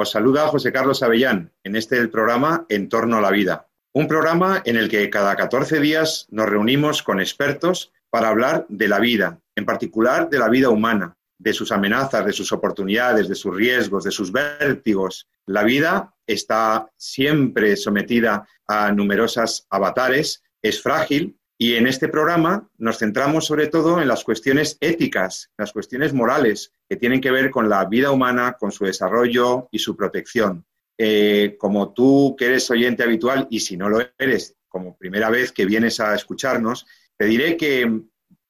Os saluda José Carlos Avellán en este programa En torno a la vida. Un programa en el que cada 14 días nos reunimos con expertos para hablar de la vida, en particular de la vida humana, de sus amenazas, de sus oportunidades, de sus riesgos, de sus vértigos. La vida está siempre sometida a numerosas avatares, es frágil y en este programa nos centramos sobre todo en las cuestiones éticas, las cuestiones morales que tienen que ver con la vida humana, con su desarrollo y su protección. Eh, como tú que eres oyente habitual y si no lo eres, como primera vez que vienes a escucharnos, te diré que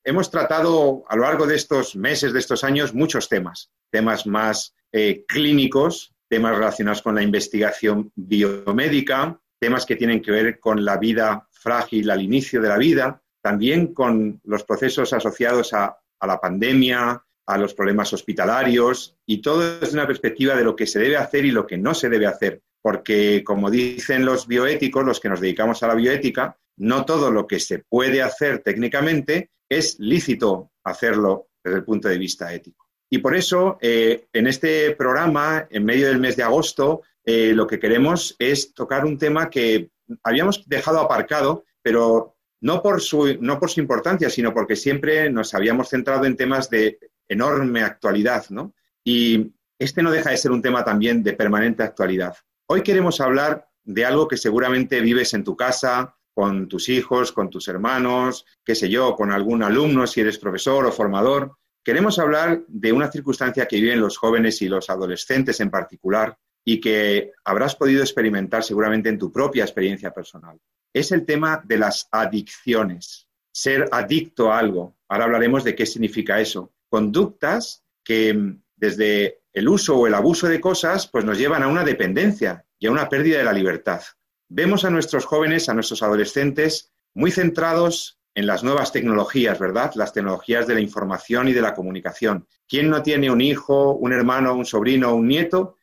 hemos tratado a lo largo de estos meses, de estos años, muchos temas, temas más eh, clínicos, temas relacionados con la investigación biomédica, temas que tienen que ver con la vida frágil al inicio de la vida, también con los procesos asociados a, la pandemia, a los problemas hospitalarios y todo desde una perspectiva de lo que se debe hacer y lo que no se debe hacer. Porque, como dicen los bioéticos, los que nos dedicamos a la bioética, no todo lo que se puede hacer técnicamente es lícito hacerlo desde el punto de vista ético. Y por eso, eh, en este programa, en medio del mes de agosto, eh, lo que queremos es tocar un tema que habíamos dejado aparcado, pero no por, su, no por su importancia, sino porque siempre nos habíamos centrado en temas de enorme actualidad, ¿no? Y este no deja de ser un tema también de permanente actualidad. Hoy queremos hablar de algo que seguramente vives en tu casa, con tus hijos, con tus hermanos, qué sé yo, con algún alumno, si eres profesor o formador. Queremos hablar de una circunstancia que viven los jóvenes y los adolescentes en particular, y que habrás podido experimentar seguramente en tu propia experiencia personal. Es el tema de las adicciones, ser adicto a algo. Ahora hablaremos de qué significa eso. Conductas que mm, desde el uso o el abuso de cosas pues nos llevan a una dependencia y a una pérdida de la libertad. Vemos a nuestros jóvenes, a nuestros adolescentes muy centrados en las nuevas tecnologías, ¿verdad? Las tecnologías de la información y de la comunicación. ¿Quién no tiene un hijo, un hermano, un sobrino, un nieto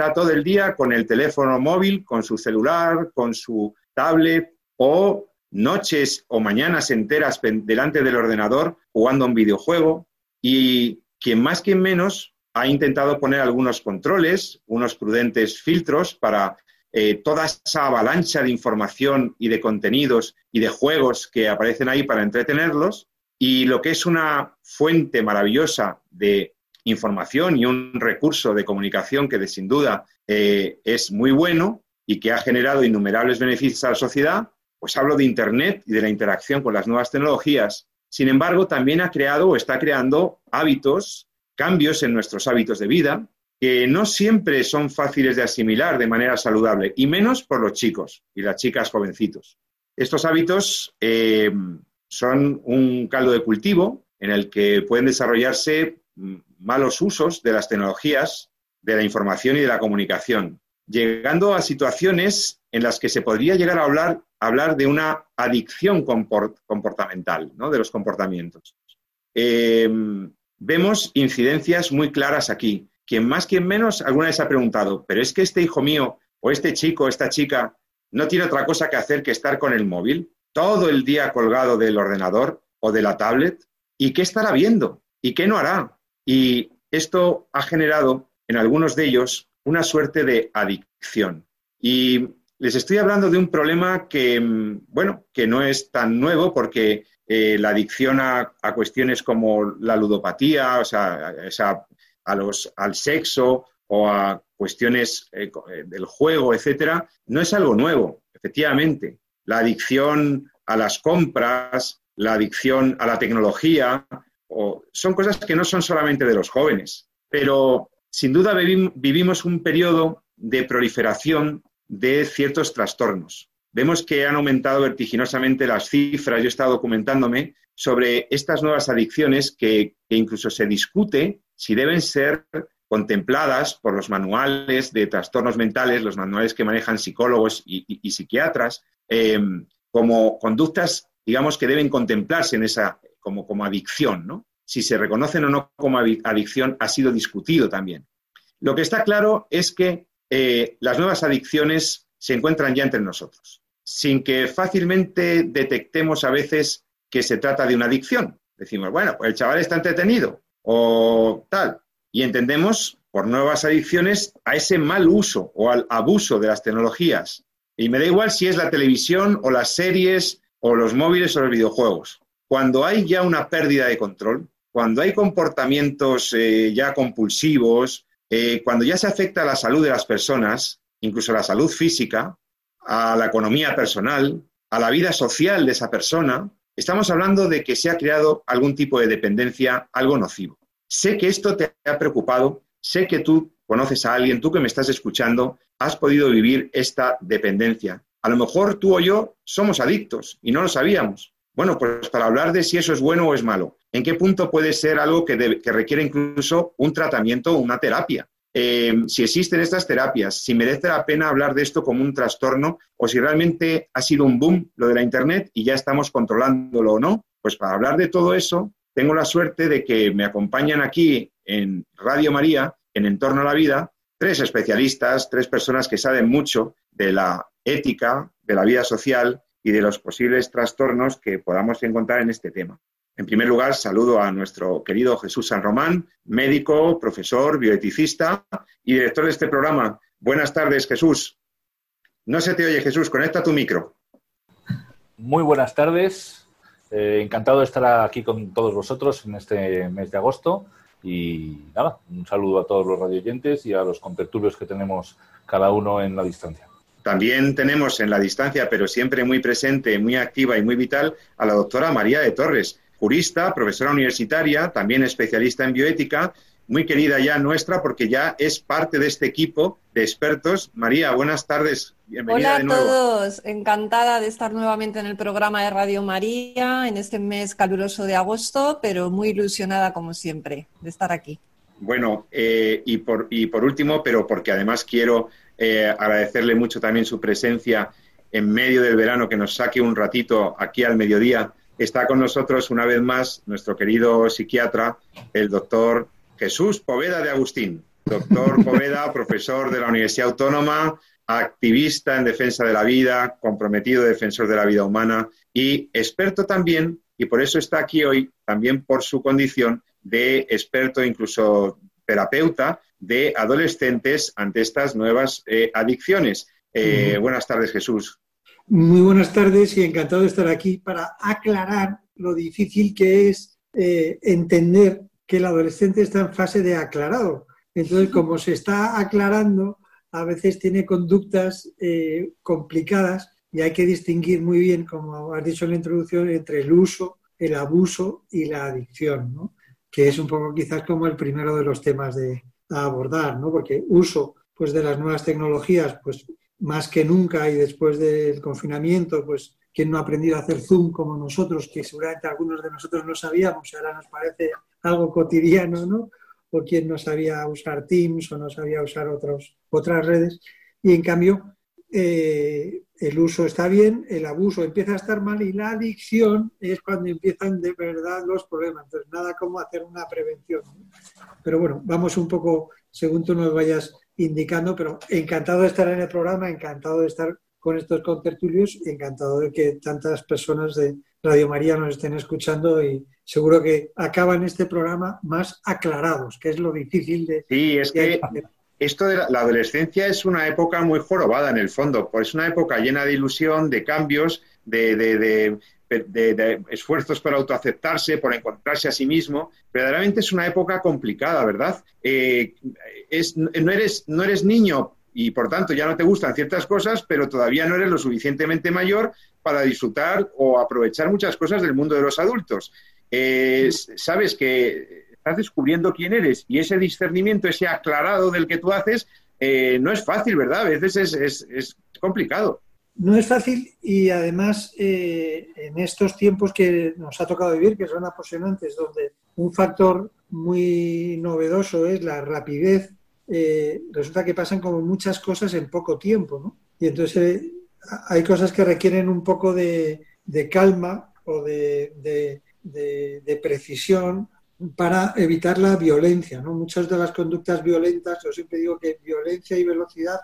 está todo el día con el teléfono móvil, con su celular, con su tablet o noches o mañanas enteras delante del ordenador jugando un videojuego. Y quien más quien menos ha intentado poner algunos controles, unos prudentes filtros para eh, toda esa avalancha de información y de contenidos y de juegos que aparecen ahí para entretenerlos. Y lo que es una fuente maravillosa de información y un recurso de comunicación que sin duda eh, es muy bueno y que ha generado innumerables beneficios a la sociedad, pues hablo de Internet y de la interacción con las nuevas tecnologías. Sin embargo, también ha creado o está creando hábitos, cambios en nuestros hábitos de vida, que no siempre son fáciles de asimilar de manera saludable, y menos por los chicos y las chicas jovencitos. Estos hábitos eh, son un caldo de cultivo en el que pueden desarrollarse malos usos de las tecnologías, de la información y de la comunicación, llegando a situaciones en las que se podría llegar a hablar, hablar de una adicción comportamental, ¿no? de los comportamientos. Em, vemos incidencias muy claras aquí. Quien más, quien menos, alguna vez ha preguntado, pero es que este hijo mío o este chico esta chica no tiene otra cosa que hacer que estar con el móvil todo el día colgado del ordenador o de la tablet. ¿Y qué estará viendo? ¿Y qué no hará? Y esto ha generado en algunos de ellos una suerte de adicción. Y les estoy hablando de un problema que, mm, bueno, que no es tan nuevo porque eh, la adicción a, cuestiones como la ludopatía, o sea, a, los, al sexo o a cuestiones eh, eh, del juego, etcétera, no es algo nuevo, efectivamente. La adicción a las compras, la adicción a la tecnología, son cosas que no son solamente de los jóvenes, pero sin duda vivimos un periodo de proliferación de ciertos trastornos. Vemos que han aumentado vertiginosamente las cifras, yo he estado documentándome sobre estas nuevas adicciones que, incluso se discute si deben ser contempladas por los manuales de trastornos mentales, los manuales que manejan psicólogos y, psiquiatras, em, como conductas, digamos, que deben contemplarse en esa, como, como adicción, ¿no? Si se reconocen o no como adicción ha sido discutido también. Lo que está claro es que eh, las nuevas adicciones se encuentran ya entre nosotros, sin que fácilmente detectemos a veces que se trata de una adicción. Decimos, bueno, pues el chaval está entretenido o tal, y entendemos por nuevas adicciones a ese mal uso o al abuso de las tecnologías. Y me da igual si es la televisión o las series o los móviles o los videojuegos. Cuando hay ya una pérdida de control, cuando hay comportamientos eh, ya compulsivos, eh, cuando ya se afecta a la salud de las personas, incluso a la salud física, a la economía personal, a la vida social de esa persona, estamos hablando de que se ha creado algún tipo de dependencia, algo nocivo. Sé que esto te ha preocupado, sé que tú conoces a alguien, tú que me estás escuchando, has podido vivir esta dependencia. A lo mejor tú o yo somos adictos y no lo sabíamos. Bueno, pues para hablar de si eso es bueno o es malo, ¿en qué punto puede ser algo que, requiere incluso un tratamiento o una terapia? Eh, si existen estas terapias, si merece la pena hablar de esto como un trastorno o si realmente ha sido un boom lo de la Internet y ya estamos controlándolo o no. Pues para hablar de todo eso, tengo la suerte de que me acompañan aquí en Radio María, en Entorno a la Vida, tres especialistas, tres personas que saben mucho de la ética, de la vida social y de los posibles trastornos que podamos encontrar en este tema. En primer lugar, saludo a nuestro querido Jesús San Román, médico, profesor, bioeticista y director de este programa. Buenas tardes, Jesús. No se te oye, Jesús, conecta tu micro. Muy buenas tardes. Eh, encantado de estar aquí con todos vosotros en este mes de agosto. Y nada, un saludo a todos los radioyentes y a los contertulios que tenemos cada uno en la distancia. También tenemos en la distancia, pero siempre muy presente, muy activa y muy vital, a la doctora María de Torres, jurista, profesora universitaria, también especialista en bioética, muy querida ya nuestra porque ya es parte de este equipo de expertos. María, buenas tardes. Bienvenida Hola a todos, encantada de estar nuevamente en el programa de Radio María en este mes caluroso de agosto, pero muy ilusionada como siempre de estar aquí. Bueno, eh, y, por, y por último, pero porque además quiero eh, agradecerle mucho también su presencia en medio del verano, que nos saque un ratito aquí al mediodía. Está con nosotros una vez más nuestro querido psiquiatra, el doctor Jesús Poveda de Agustín. Doctor Poveda, profesor de la Universidad Autónoma, activista en defensa de la vida, comprometido defensor de la vida humana y experto también, y por eso está aquí hoy, también por su condición de experto, incluso terapeuta de adolescentes ante estas nuevas eh, adicciones. Eh, buenas tardes, Jesús. Muy buenas tardes y encantado de estar aquí para aclarar lo difícil que es eh, entender que el adolescente está en fase de aclarado. Entonces, como se está aclarando, a veces tiene conductas complicadas y hay que distinguir muy bien, como has dicho en la introducción, entre el uso, el abuso y la adicción, ¿no? que es un poco quizás como el primero de los temas de, a abordar, ¿no? Porque uso pues, de las nuevas tecnologías, pues más que nunca y después del confinamiento, pues quien no ha aprendido a hacer Zoom como nosotros, que seguramente algunos de nosotros no sabíamos y ahora nos parece algo cotidiano, ¿no? O quien no sabía usar Teams o no sabía usar otros, otras redes. Y en cambio, eh, el uso está bien, el abuso empieza a estar mal y la adicción es cuando empiezan de verdad los problemas. Entonces, nada como hacer una prevención. Pero bueno, vamos un poco según tú nos vayas indicando, pero encantado de estar en el programa, encantado de estar con estos contertulios, encantado de que tantas personas de Radio María nos estén escuchando y seguro que acaban este programa más aclarados, que es lo difícil de... Sí, es que esto de la, adolescencia es una época muy jorobada en el fondo, pues es una época llena de ilusión, de cambios, de, esfuerzos por autoaceptarse, por encontrarse a sí mismo. Verdaderamente es una época complicada, ¿verdad? Eh, no, eres, no eres niño y por tanto ya no te gustan ciertas cosas, pero todavía no eres lo suficientemente mayor para disfrutar o aprovechar muchas cosas del mundo de los adultos. Eh, sabes que estás descubriendo quién eres y ese discernimiento, ese aclarado del que tú haces, eh, no es fácil, ¿verdad? A veces es, complicado. No es fácil y además eh, en estos tiempos que nos ha tocado vivir, que son apasionantes, donde un factor muy novedoso es la rapidez. Eh, resulta que pasan como muchas cosas en poco tiempo, ¿no? Y entonces hay cosas que requieren un poco de, calma o de, precisión para evitar la violencia, ¿no? Muchas de las conductas violentas, yo siempre digo que violencia y velocidad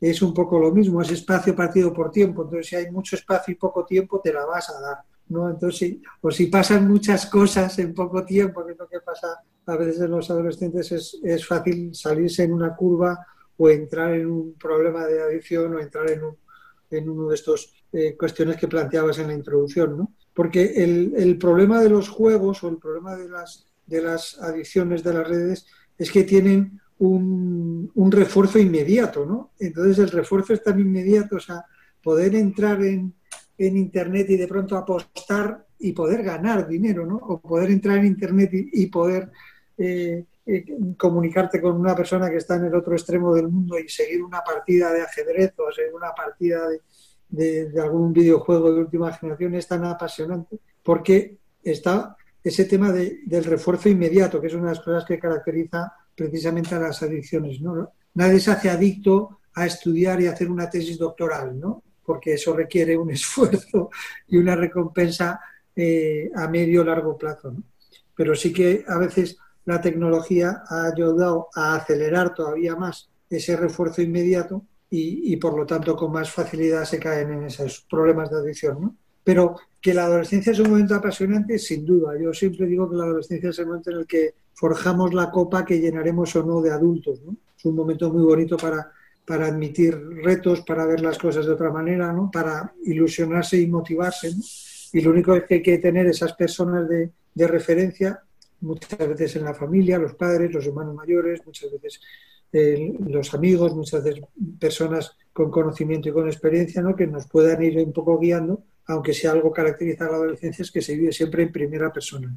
es un poco lo mismo, es espacio partido por tiempo. Entonces, si hay mucho espacio y poco tiempo, te la vas a dar. ¿no? Entonces, o si pasan muchas cosas en poco tiempo, que es lo que pasa a veces en los adolescentes, es, es fácil salirse en una curva o entrar en un problema de adicción o entrar en, un, en uno de estos eh, cuestiones que planteabas en la introducción. ¿no? Porque el, el problema de los juegos o el problema de las, de las adicciones de las redes es que tienen un, un, refuerzo inmediato, ¿no? Entonces el refuerzo es tan inmediato, o sea, poder entrar en, en Internet y de pronto apostar y poder ganar dinero, ¿no? O poder entrar en Internet y, poder eh, eh, comunicarte con una persona que está en el otro extremo del mundo y seguir una partida de ajedrez o seguir una partida de, de algún videojuego de última generación es tan apasionante porque está ese tema de, del refuerzo inmediato, que es una de las cosas que caracteriza precisamente a las adicciones. ¿no? Nadie se hace adicto a estudiar y hacer una tesis doctoral, ¿no? porque eso requiere un esfuerzo y una recompensa eh, a medio o largo plazo. ¿no? Pero sí que a veces la tecnología ha ayudado a acelerar todavía más ese refuerzo inmediato y, y, por lo tanto con más facilidad se caen en esos problemas de adicción. ¿no? Pero que la adolescencia es un momento apasionante, sin duda. Yo siempre digo que la adolescencia es el momento en el que forjamos la copa que llenaremos o no de adultos. ¿no? Es un momento muy bonito para, para admitir retos, para ver las cosas de otra manera, ¿no? para ilusionarse y motivarse. Y lo único que hay que tener esas personas de, de referencia, muchas veces en la familia, los padres, los hermanos mayores, muchas veces eh, los amigos, muchas veces personas con conocimiento y con experiencia, ¿no? que nos puedan ir un poco guiando, aunque sea algo caracteriza a la adolescencia, es que se vive siempre en primera persona.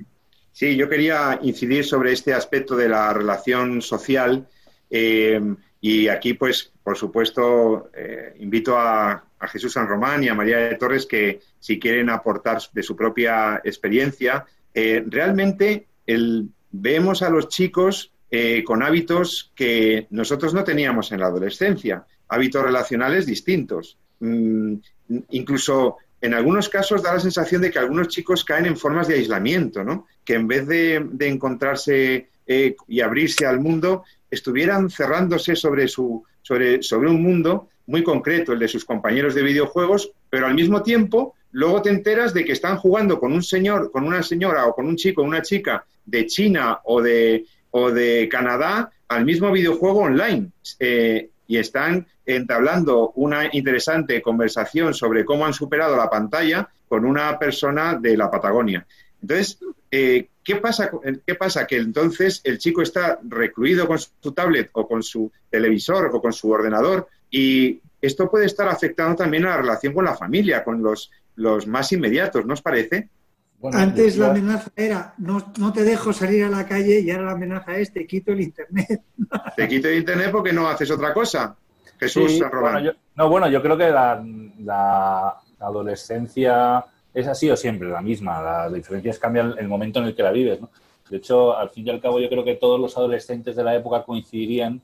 Sí, yo quería incidir sobre este aspecto de la relación social eh, y aquí, pues, por supuesto, eh, invito a, Jesús San Román y a María de Torres que, si quieren aportar de su propia experiencia, eh, realmente vemos a los chicos con hábitos que nosotros no teníamos en la adolescencia, hábitos relacionales distintos. Mm, incluso en algunos casos da la sensación de que algunos chicos caen en formas de aislamiento, ¿no? Que en vez de, encontrarse eh, y abrirse al mundo, estuvieran cerrándose sobre, su, sobre, sobre un mundo muy concreto, el de sus compañeros de videojuegos, pero al mismo tiempo luego te enteras de que están jugando con un señor, con una señora o con un chico, una chica de China o de, o de Canadá al mismo videojuego online. Eh, y están entablando una interesante conversación sobre cómo han superado la pantalla con una persona de la Patagonia. Entonces, eh, ¿qué, pasa, ¿qué pasa? Que entonces el chico está recluido con su tablet o con su televisor o con su ordenador y esto puede estar afectando también a la relación con la familia, con los, los más inmediatos, ¿no os parece? Antes la amenaza era no, no, te dejo salir a la calle y ahora la amenaza es te quito el internet. Te quito el internet porque no haces otra cosa. Jesús bueno, No, bueno, yo creo que la, adolescencia es así o siempre la misma. Las diferencias cambian el momento en el que la vives. ¿no? De hecho, al fin y al cabo, yo creo que todos los adolescentes de la época coincidirían.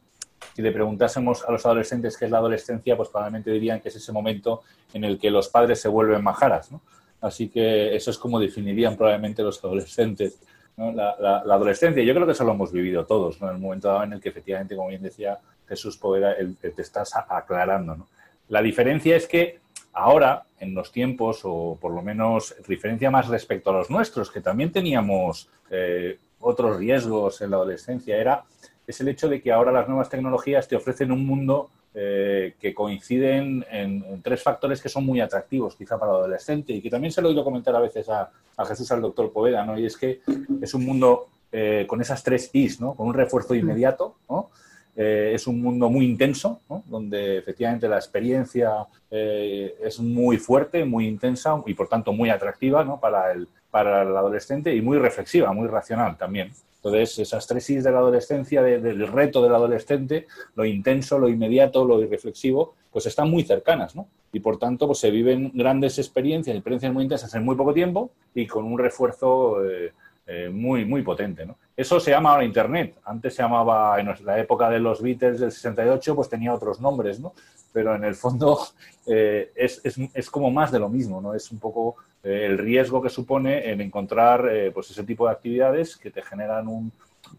Si le preguntásemos a los adolescentes qué es la adolescencia, pues probablemente dirían que es ese momento en el que los padres se vuelven majaras. ¿no? Así que eso es como definirían probablemente los adolescentes. La, adolescencia, yo creo que eso lo hemos vivido todos, ¿no? en el momento en el que efectivamente, como bien decía Jesús Poveda, el, te estás aclarando. ¿no? La diferencia es que ahora, en los tiempos, o por lo menos diferencia más respecto a los nuestros, que también teníamos eh, otros riesgos en la adolescencia, era es el hecho de que ahora las nuevas tecnologías te ofrecen un mundo eh, que coinciden en, tres factores que son muy atractivos quizá para el adolescente y que también se lo he oído comentar a veces a, Jesús, al doctor Poveda, ¿no? Y es que es un mundo eh, con esas tres Is, ¿no? Con un refuerzo inmediato, ¿no? Eh, es un mundo muy intenso, ¿no? donde efectivamente la experiencia es muy fuerte, muy intensa y por tanto muy atractiva ¿no? para, el, para el adolescente y muy reflexiva, muy racional también. Entonces, esas tres de la adolescencia, del reto del adolescente, lo intenso, lo inmediato, lo irreflexivo, pues están muy cercanas, ¿no? Y por tanto, pues se viven grandes experiencias, experiencias muy intensas en muy poco tiempo y con un refuerzo eh, eh, muy, muy potente. ¿no? Eso se llama ahora Internet. Antes se llamaba, en la época de los Beatles del 68, pues tenía otros nombres, ¿no? Pero en el fondo eh, es, es, es, como más de lo mismo, ¿no? Es un poco eh, el riesgo que supone en encontrar pues ese tipo de actividades que te generan un,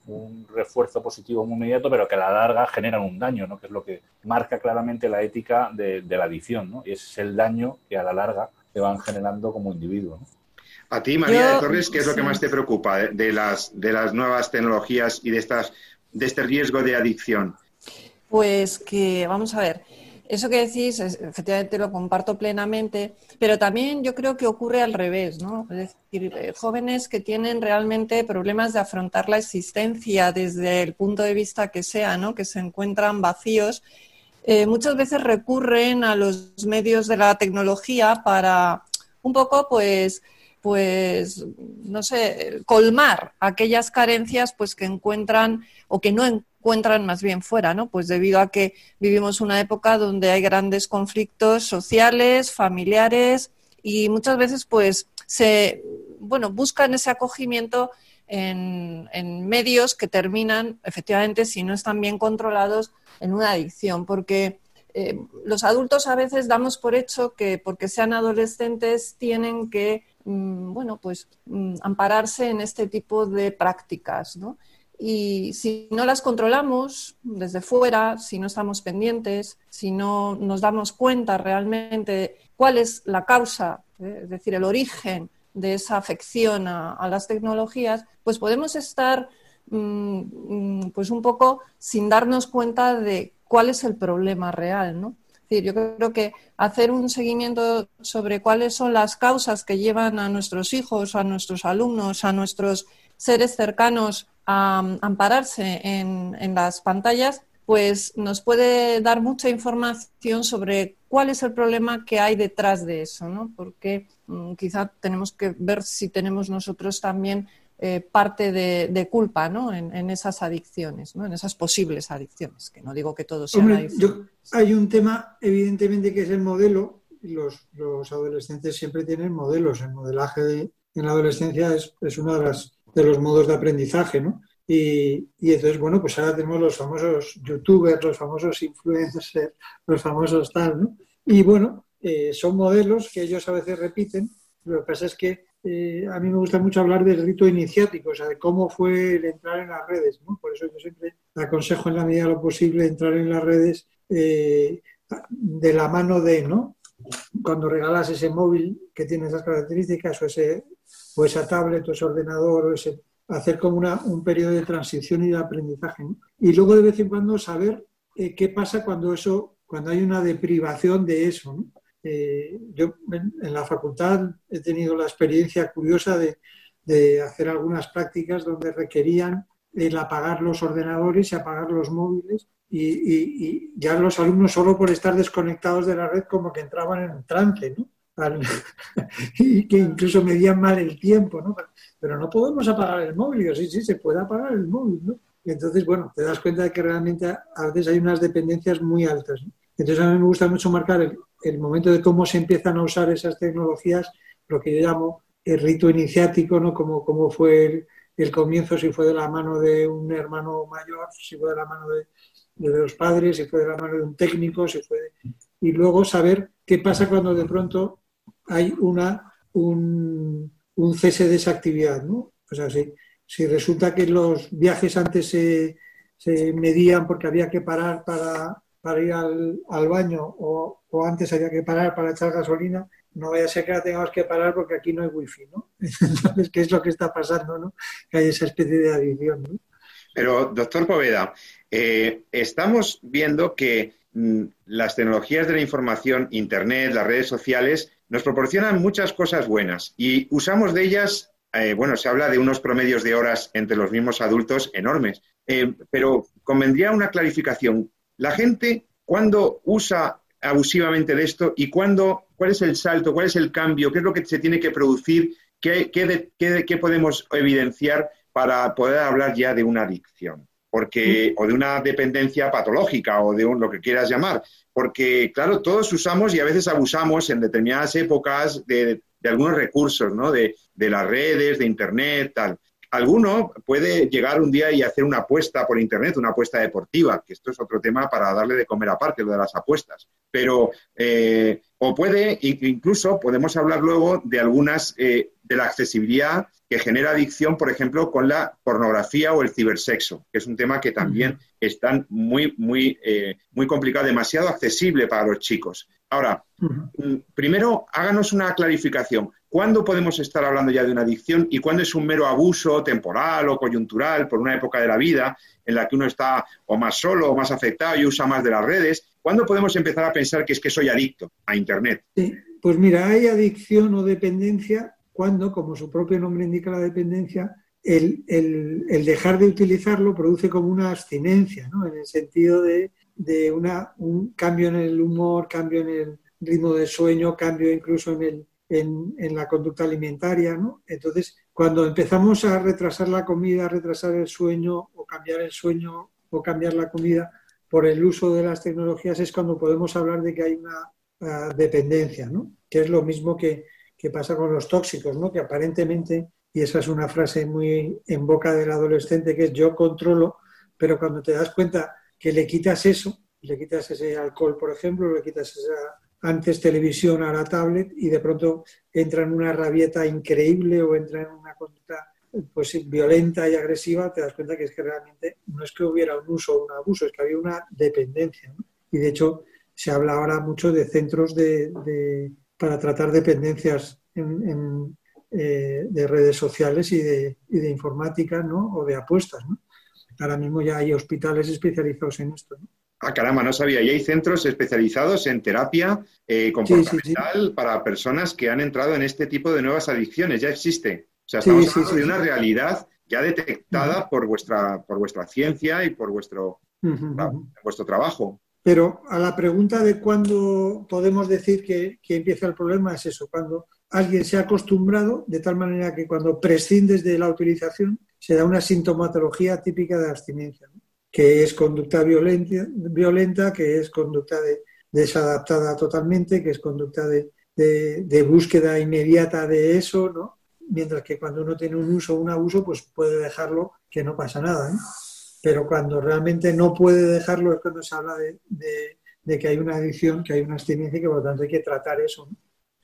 un refuerzo positivo muy inmediato, pero que a la larga generan un daño, ¿no? que es lo que marca claramente la ética de, la adicción. ¿no? Y ese es el daño que a la larga te van generando como individuo. A ti, María Yo, de Torres, ¿qué es lo que más te preocupa de, de, las, de las nuevas tecnologías y de, estas, de este riesgo de adicción? Pues que, vamos a ver, eso que decís, efectivamente lo comparto plenamente, pero también yo creo que ocurre al revés, ¿no? Es decir, eh, jóvenes que tienen realmente problemas de afrontar la existencia desde el punto de vista que sea, ¿no? Que se encuentran vacíos, eh, muchas veces recurren a los medios de la tecnología para un poco, pues, pues, no sé, colmar aquellas carencias pues que encuentran o que no encuentran más bien fuera, ¿no? Pues debido a que vivimos una época donde hay grandes conflictos sociales, familiares y muchas veces pues se, bueno, buscan ese acogimiento en, medios que terminan, efectivamente, si no están bien controlados, en una adicción, porque eh, los adultos a veces damos por hecho que porque sean adolescentes tienen que bueno, pues mm, ampararse en este tipo de prácticas, ¿no? Y si no las controlamos desde fuera, si no estamos pendientes, si no nos damos cuenta realmente cuál es la causa, ¿eh? es decir, el origen de esa afección a, las tecnologías, pues podemos estar mmm, pues un poco sin darnos cuenta de cuál es el problema real, ¿no? Decir, yo creo que hacer un seguimiento sobre cuáles son las causas que llevan a nuestros hijos, a nuestros alumnos, a nuestros seres cercanos a, ampararse en, las pantallas, pues nos puede dar mucha información sobre cuál es el problema que hay detrás de eso, ¿no? Porque mmm, quizá tenemos que ver si tenemos nosotros también eh, parte de, de, culpa ¿no? en, en, esas adicciones, ¿no? en esas posibles adicciones, que no digo que todos sean Hombre, yo, hay un tema, evidentemente, que es el modelo. Los, los adolescentes siempre tienen modelos. El modelaje de, en la adolescencia es, es uno de, las, de, los modos de aprendizaje. ¿no? Y, y, entonces, bueno, pues ahora tenemos los famosos youtubers, los famosos influencers, los famosos tal. ¿no? Y bueno, eh, son modelos que ellos a veces repiten. Lo que pasa es que eh, a mí me gusta mucho hablar del rito iniciático, o sea, de cómo fue el entrar en las redes. ¿no? Por eso yo siempre aconsejo en la medida de lo posible entrar en las redes eh, de la mano de, ¿no? Cuando regalas ese móvil que tiene esas características o, ese, o esa tablet o ese ordenador o ese, hacer como una, un periodo de transición y de aprendizaje. Y luego de vez en cuando saber eh, qué pasa cuando eso, cuando hay una deprivación de eso. ¿no? Eh, yo en, la facultad he tenido la experiencia curiosa de, de, hacer algunas prácticas donde requerían el apagar los ordenadores y apagar los móviles y, y, ya los alumnos solo por estar desconectados de la red como que entraban en un trance, ¿no? y que incluso medían mal el tiempo, ¿no? Pero no podemos apagar el móvil. Yo, sí, sí, se puede apagar el móvil, ¿no? Y entonces, bueno, te das cuenta de que realmente a veces hay unas dependencias muy altas. Entonces a mí me gusta mucho marcar el, el, momento de cómo se empiezan a usar esas tecnologías, lo que yo llamo el rito iniciático, ¿no? Como, como fue el, comienzo, si fue de la mano de un hermano mayor, si fue de la mano de, de los padres, si fue de la mano de un técnico, si fue de... y luego saber qué pasa cuando de pronto hay una, un, un cese de esa actividad, ¿no? O sea, si, si resulta que los viajes antes se, se medían porque había que parar para para ir al, al baño o, o, antes había que parar para echar gasolina, no vaya a ser que la tengamos que parar porque aquí no hay wifi, ¿no? Entonces, ¿qué es lo que está pasando, no? Que hay esa especie de adicción, ¿no? Pero, doctor Poveda, eh, estamos viendo que mm, las tecnologías de la información, Internet, las redes sociales, nos proporcionan muchas cosas buenas y usamos de ellas, eh, bueno, se habla de unos promedios de horas entre los mismos adultos enormes, eh, pero convendría una clarificación. La gente, ¿cuándo usa abusivamente de esto y cuándo, cuál es el salto, cuál es el cambio, qué es lo que se tiene que producir, qué, qué, qué, qué podemos evidenciar para poder hablar ya de una adicción? Porque, o de una dependencia patológica o de un, lo que quieras llamar. Porque, claro, todos usamos y a veces abusamos en determinadas épocas de, de algunos recursos, ¿no? De, de, las redes, de Internet, tal. Alguno puede llegar un día y hacer una apuesta por Internet, una apuesta deportiva, que esto es otro tema para darle de comer aparte, lo de las apuestas. Pero, eh, o puede, incluso podemos hablar luego de algunas, eh, de la accesibilidad que genera adicción, por ejemplo, con la pornografía o el cibersexo, que es un tema que también está muy, muy, eh, muy complicado, demasiado accesible para los chicos. Ahora, mm, primero, háganos una clarificación. ¿Cuándo podemos estar hablando ya de una adicción y cuándo es un mero abuso temporal o coyuntural por una época de la vida en la que uno está o más solo o más afectado y usa más de las redes? ¿Cuándo podemos empezar a pensar que es que soy adicto a Internet? pues mira, hay adicción o dependencia cuando, como su propio nombre indica la dependencia, el, dejar de utilizarlo produce como una abstinencia, ¿no? en el sentido de, una, un cambio en el humor, cambio en el ritmo de sueño, cambio incluso en, el, en, la conducta alimentaria. ¿no? Entonces, cuando empezamos a retrasar la comida, retrasar el sueño o cambiar el sueño o cambiar la comida por el uso de las tecnologías, es cuando podemos hablar de que hay una ah, dependencia, ¿no? que es lo mismo que que pasa con los tóxicos, ¿no? que aparentemente, y esa es una frase muy en boca del adolescente, que es yo controlo, pero cuando te das cuenta que le quitas eso, le quitas ese alcohol, por ejemplo, le quitas esa antes televisión a la tablet y de pronto entra en una rabieta increíble o entra en una conducta pues violenta y agresiva, te das cuenta que es que realmente no es que hubiera un uso o un abuso, es que había una dependencia. Y de hecho se habla ahora mucho de centros de, para tratar dependencias eh, de redes sociales y de, informática ¿no? o de apuestas. Ahora mismo ya hay hospitales especializados en esto. Ah, caramba, no sabía. Y hay centros especializados en terapia eh, comportamental para personas que han entrado en este tipo de nuevas adicciones. Ya existe. O sea, estamos hablando de una realidad ya detectada por vuestra por vuestra ciencia y por vuestro, vuestro trabajo. Pero a la pregunta de cuándo podemos decir que, empieza el problema es eso, cuando alguien se ha acostumbrado de tal manera que cuando prescindes de la utilización se da una sintomatología típica de abstinencia, que es conducta violenta, violenta, que es conducta desadaptada totalmente, que es conducta de, búsqueda inmediata de eso, ¿no? mientras que cuando uno tiene un uso o un abuso, pues puede dejarlo que no pasa nada. ¿no? pero cuando realmente no puede dejarlo es cuando se habla de, que hay una adicción, que hay una abstinencia y que por lo tanto hay que tratar eso.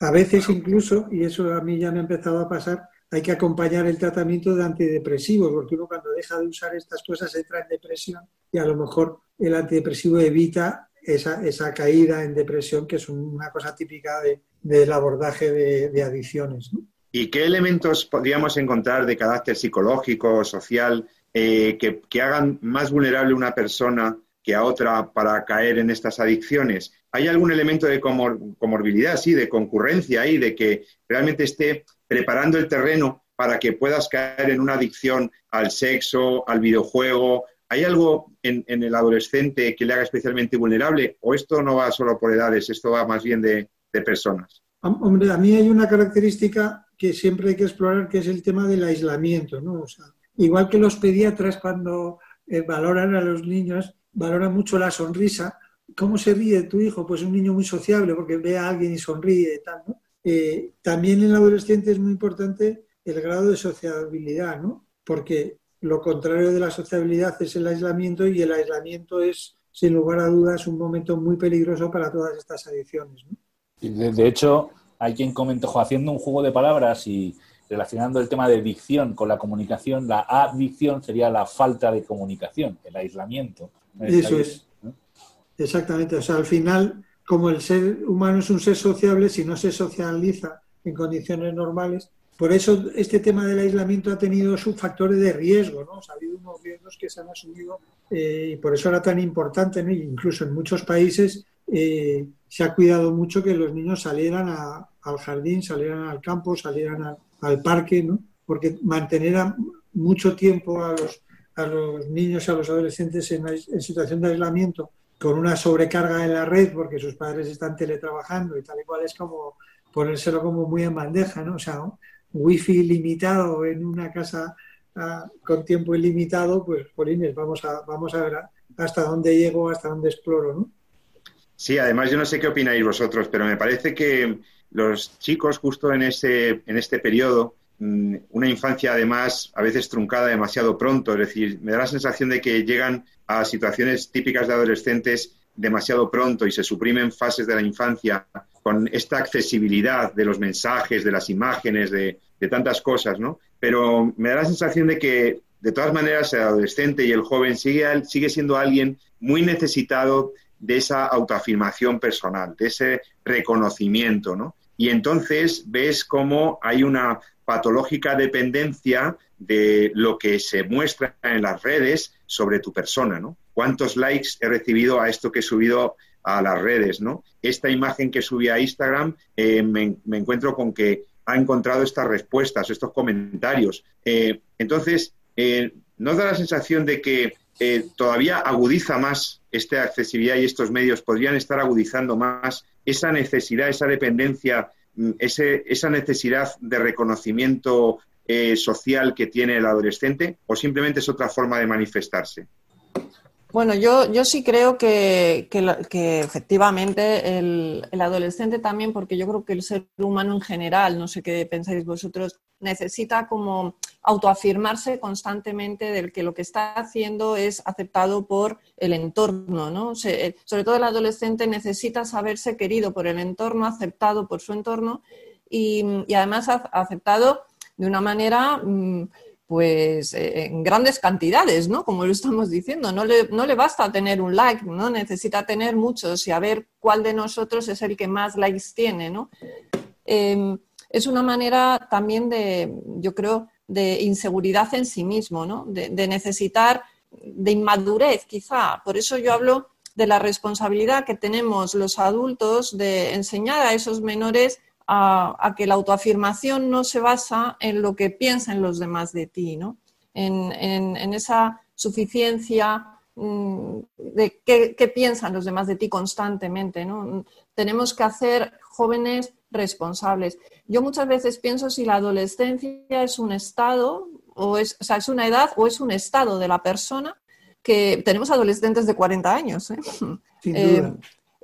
A veces incluso, y eso a mí ya me ha empezado a pasar, hay que acompañar el tratamiento de antidepresivos, porque uno cuando deja de usar estas cosas entra en depresión y a lo mejor el antidepresivo evita esa, esa caída en depresión, que es una cosa típica del abordaje de, adicciones. ¿Y qué elementos podríamos encontrar de carácter psicológico, o social, eh, que, hagan más vulnerable una persona que a otra para caer en estas adicciones? ¿Hay algún elemento de comorbilidad, sí, de concurrencia ahí, de que realmente esté preparando el terreno para que puedas caer en una adicción al sexo, al videojuego? ¿Hay algo en, el adolescente que le haga especialmente vulnerable? ¿O esto no va solo por edades, esto va más bien de, personas? Hombre, a mí hay una característica que siempre hay que explorar, que es el tema del aislamiento, ¿no? O sea, Igual que los pediatras cuando eh, valoran a los niños, valoran mucho la sonrisa. ¿Cómo se ríe tu hijo? Pues un niño muy sociable porque ve a alguien y sonríe y tal, ¿no? Eh, también en el adolescente es muy importante el grado de sociabilidad, ¿no? Porque lo contrario de la sociabilidad es el aislamiento y el aislamiento es, sin lugar a dudas, un momento muy peligroso para todas estas adicciones. ¿no? De, hecho, hay quien comentó, haciendo un juego de palabras y relacionando el tema de dicción con la comunicación, la adicción sería la falta de comunicación, el aislamiento. Eso es. Exactamente. O sea, al final, como el ser humano es un ser sociable, si no se socializa en condiciones normales, por eso este tema del aislamiento ha tenido sus factores de riesgo, ¿no? ha habido unos riesgos que se han asumido eh, y por eso era tan importante, ¿no? incluso en muchos países eh, se ha cuidado mucho que los niños salieran al jardín, salieran al campo, salieran a, al parque, ¿no? porque mantener mucho tiempo a a los niños y a los adolescentes en, situación de aislamiento con una sobrecarga en la red porque sus padres están teletrabajando y tal y cual es como ponérselo como muy en bandeja, ¿no? O sea, wifi limitado en una casa ah, con tiempo ilimitado, pues, Polines, vamos a, vamos a ver hasta dónde llego, hasta dónde exploro, ¿no? Sí, además yo no sé qué opináis vosotros, pero me parece que los chicos justo en, ese, en este periodo una infancia además a veces truncada demasiado pronto, es decir, me da la sensación de que llegan a situaciones típicas de adolescentes demasiado pronto y se suprimen fases de la infancia con esta accesibilidad de los mensajes, de las imágenes, de, tantas cosas, ¿no? Pero me da la sensación de que, de todas maneras, el adolescente y el joven sigue, sigue siendo alguien muy necesitado de esa autoafirmación personal, de ese reconocimiento, ¿no? Y entonces ves cómo hay una patológica dependencia de lo que se muestra en las redes sobre tu persona, ¿no? ¿Cuántos likes he recibido a esto que he subido a las redes, ¿no? Esta imagen que subí a Instagram, eh, me, encuentro con que ha encontrado estas respuestas, estos comentarios. Eh, entonces, eh, ¿nos da la sensación de que todavía agudiza más esta accesibilidad y estos medios podrían estar agudizando más esa necesidad, esa dependencia, mm, esa necesidad de reconocimiento social que tiene el adolescente o simplemente es otra forma de manifestarse? Bueno, yo, yo sí creo que, que, efectivamente el, el, adolescente también, porque yo creo que el ser humano en general, no sé qué pensáis vosotros, necesita como autoafirmarse constantemente del que lo que está haciendo es aceptado por el entorno, ¿no? Eh, sobre todo el adolescente necesita saberse querido por el entorno, aceptado por su entorno y, además aceptado de una manera... Mm, pues eh, en grandes cantidades, ¿no? Como lo estamos diciendo, no le, no le basta tener un like, ¿no? Necesita tener muchos y a ver cuál de nosotros es el que más likes tiene, ¿no? Em, es una manera también de, yo creo, de inseguridad en sí mismo, ¿no? De, necesitar, de inmadurez quizá. Por eso yo hablo de la responsabilidad que tenemos los adultos de enseñar a esos menores a, que la autoafirmación no se basa en lo que piensan los demás de ti, ¿no? en, esa suficiencia mm, de qué, piensan los demás de ti constantemente. ¿no? Tenemos que hacer jóvenes responsables. Yo muchas veces pienso si la adolescencia es un estado, o es, o sea, es una edad o es un estado de la persona, que tenemos adolescentes de 40 años. ¿eh? eh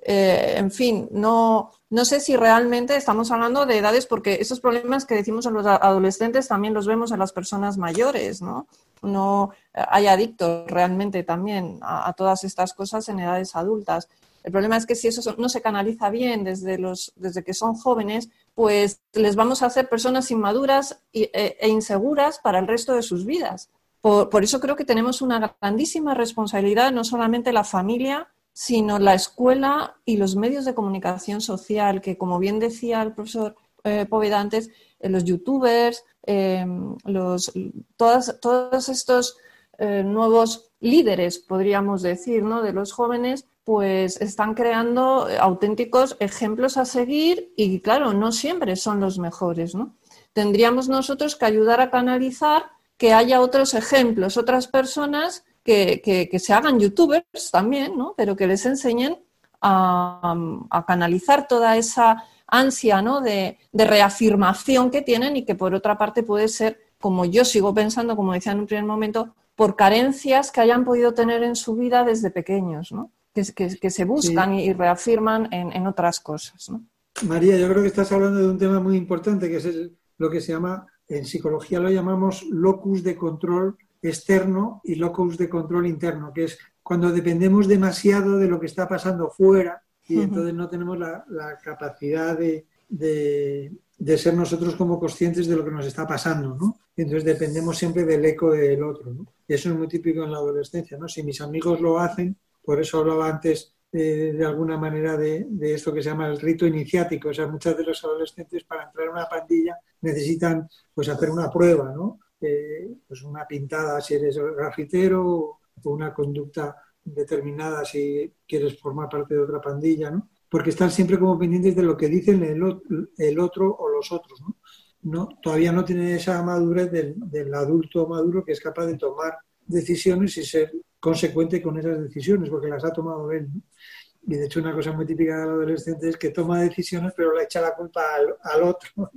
eh, en fin, no, no sé si realmente estamos hablando de edades, porque esos problemas que decimos en los adolescentes también los vemos en las personas mayores, ¿no? No hay adictos realmente también a, todas estas cosas en edades adultas. El problema es que si eso no se canaliza bien desde, desde que son jóvenes, pues les vamos a hacer personas inmaduras e, e, inseguras para el resto de sus vidas. Por, por, eso creo que tenemos una grandísima responsabilidad, no solamente la familia, sino la escuela y los medios de comunicación social, que como bien decía el profesor eh, Poveda antes, eh, los youtubers, eh, los, todos estos eh, nuevos líderes, podríamos decir, ¿no? de los jóvenes, pues están creando auténticos ejemplos a seguir y, claro, no siempre son los mejores. ¿no? Tendríamos nosotros que ayudar a canalizar que haya otros ejemplos, otras personas que, se hagan youtubers también, ¿no? pero que les enseñen a, canalizar toda esa ansia ¿no? de, reafirmación que tienen y que por otra parte puede ser, como yo sigo pensando, como decía en un primer momento, por carencias que hayan podido tener en su vida desde pequeños, ¿no? Que, que, se buscan y reafirman en, otras cosas. ¿no? María, yo creo que estás hablando de un tema muy importante, que es lo que se llama, en psicología lo llamamos locus de control externo y locus de control interno, que es cuando dependemos demasiado de lo que está pasando fuera y entonces no tenemos la, capacidad de, de, ser nosotros como conscientes de lo que nos está pasando, ¿no? entonces dependemos siempre del eco del otro, ¿no? Y eso es muy típico en la adolescencia, ¿no? Si mis amigos lo hacen, por eso hablaba antes eh, de alguna manera de, esto que se llama el rito iniciático. O sea, muchas de los adolescentes para entrar en una pandilla necesitan pues hacer una prueba, ¿no? pues una pintada si eres grafitero o una conducta determinada si quieres formar parte de otra pandilla, ¿no? Porque están siempre como pendientes de lo que dicen el, otro o los otros. ¿no? Todavía no tienen esa madurez del, adulto maduro que es capaz de tomar decisiones y ser consecuente con esas decisiones, porque las ha tomado él. Y de hecho una cosa muy típica del adolescente es que toma decisiones pero le echa la culpa al, otro.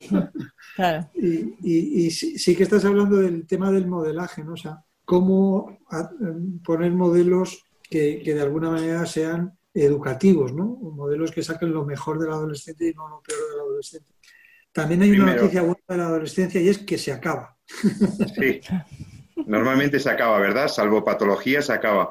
Y, sí, que estás hablando del tema del modelaje, ¿no? O sea, cómo poner modelos que, de alguna manera sean educativos, ¿no? Modelos que saquen lo mejor del adolescente y no lo peor del adolescente. También hay una noticia buena de la adolescencia y es que se acaba. Sí, normalmente se acaba, ¿verdad? Salvo patología, se acaba.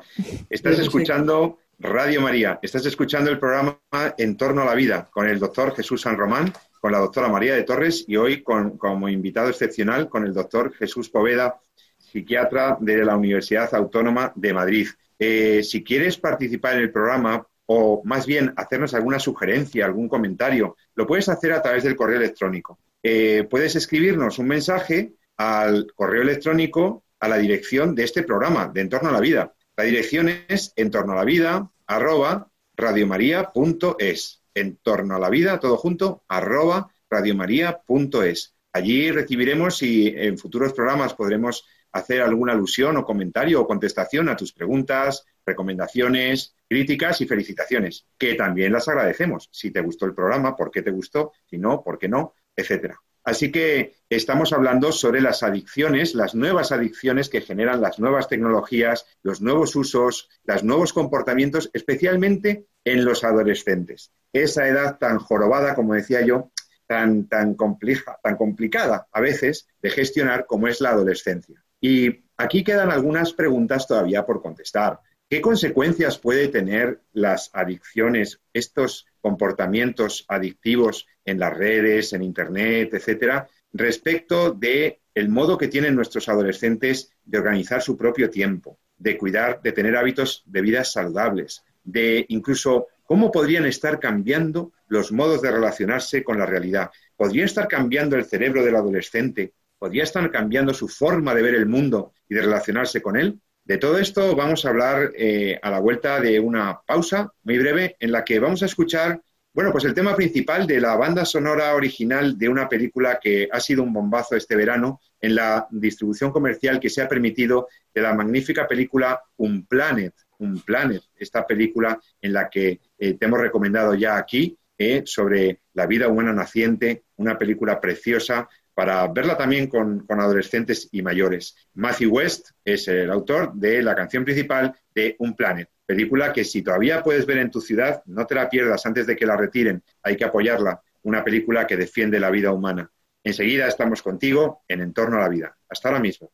Estás escuchando Radio María, estás escuchando el programa En torno a la vida con el doctor Jesús San Román, con la doctora María de Torres y hoy con, como invitado excepcional con el doctor Jesús Poveda, psiquiatra de la Universidad Autónoma de Madrid. Eh, si quieres participar en el programa o más bien hacernos alguna sugerencia, algún comentario, lo puedes hacer a través del correo electrónico. Eh, puedes escribirnos un mensaje al correo electrónico a la dirección de este programa, de Entorno a la Vida. La dirección es entorno a la vida, arroba, radiomaria.es. Entorno a la vida, todo junto, arroba, radiomaria.es. Allí recibiremos y en futuros programas podremos hacer alguna alusión o comentario o contestación a tus preguntas, recomendaciones, críticas y felicitaciones, que también las agradecemos. Si te gustó el programa, por qué te gustó, si no, por qué no, etcétera. Así que estamos hablando sobre las adicciones, las nuevas adicciones que generan las nuevas tecnologías, los nuevos usos, los nuevos comportamientos, especialmente en los adolescentes. Esa edad tan jorobada, como decía yo, tan, tan compleja, tan complicada a veces de gestionar como es la adolescencia. Y aquí quedan algunas preguntas todavía por contestar. ¿Qué consecuencias puede tener las adicciones, estos comportamientos adictivos en las redes, en Internet, etcétera, respecto de el modo que tienen nuestros adolescentes de organizar su propio tiempo, de cuidar, de tener hábitos de vida saludables, de incluso cómo podrían estar cambiando los modos de relacionarse con la realidad. ¿Podría estar cambiando el cerebro del adolescente? ¿Podría estar cambiando su forma de ver el mundo y de relacionarse con él? De todo esto vamos a hablar eh, a la vuelta de una pausa muy breve en la que vamos a escuchar, bueno, pues el tema principal de la banda sonora original de una película que ha sido un bombazo este verano en la distribución comercial que se ha permitido de la magnífica película Un Planet, Un Planet, esta película en la que eh, te hemos recomendado ya aquí eh, sobre la vida humana naciente, una película preciosa para verla también con, adolescentes y mayores. Matthew West es el autor de la canción principal de Un Planet, película que si todavía puedes ver en tu ciudad, no te la pierdas antes de que la retiren, hay que apoyarla, una película que defiende la vida humana. Enseguida estamos contigo en Entorno a la Vida. Hasta ahora mismo.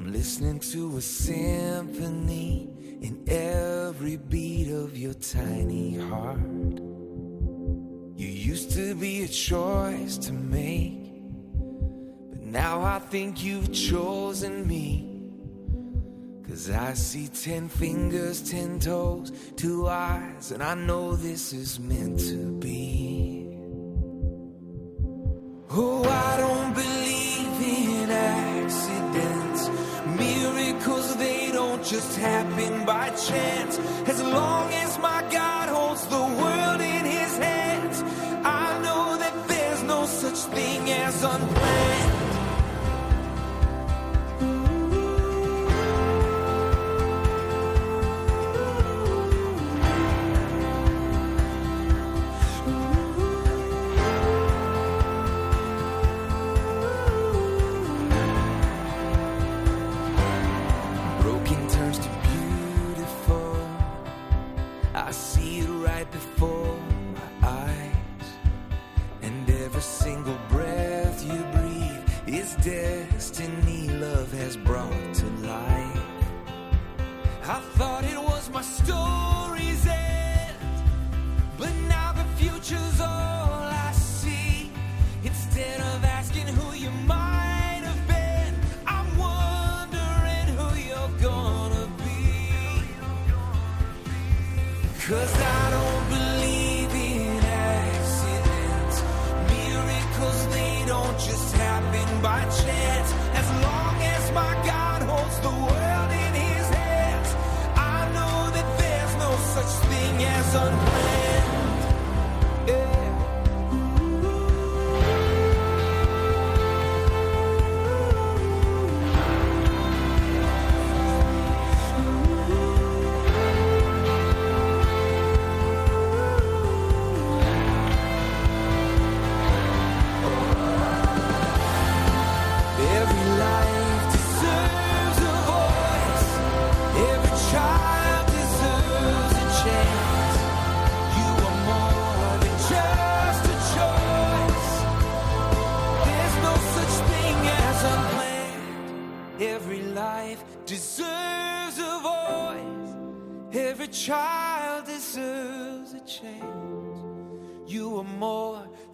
I'm listening to a symphony in every beat of your tiny heart. You used to be a choice to make, but now I think you've chosen me. Cause I see ten fingers, ten toes, two eyes, and I know this is meant to be. Oh, I don't believe just happen by chance. As long as my God holds the world in his hands, I know that there's no such thing as unplanned.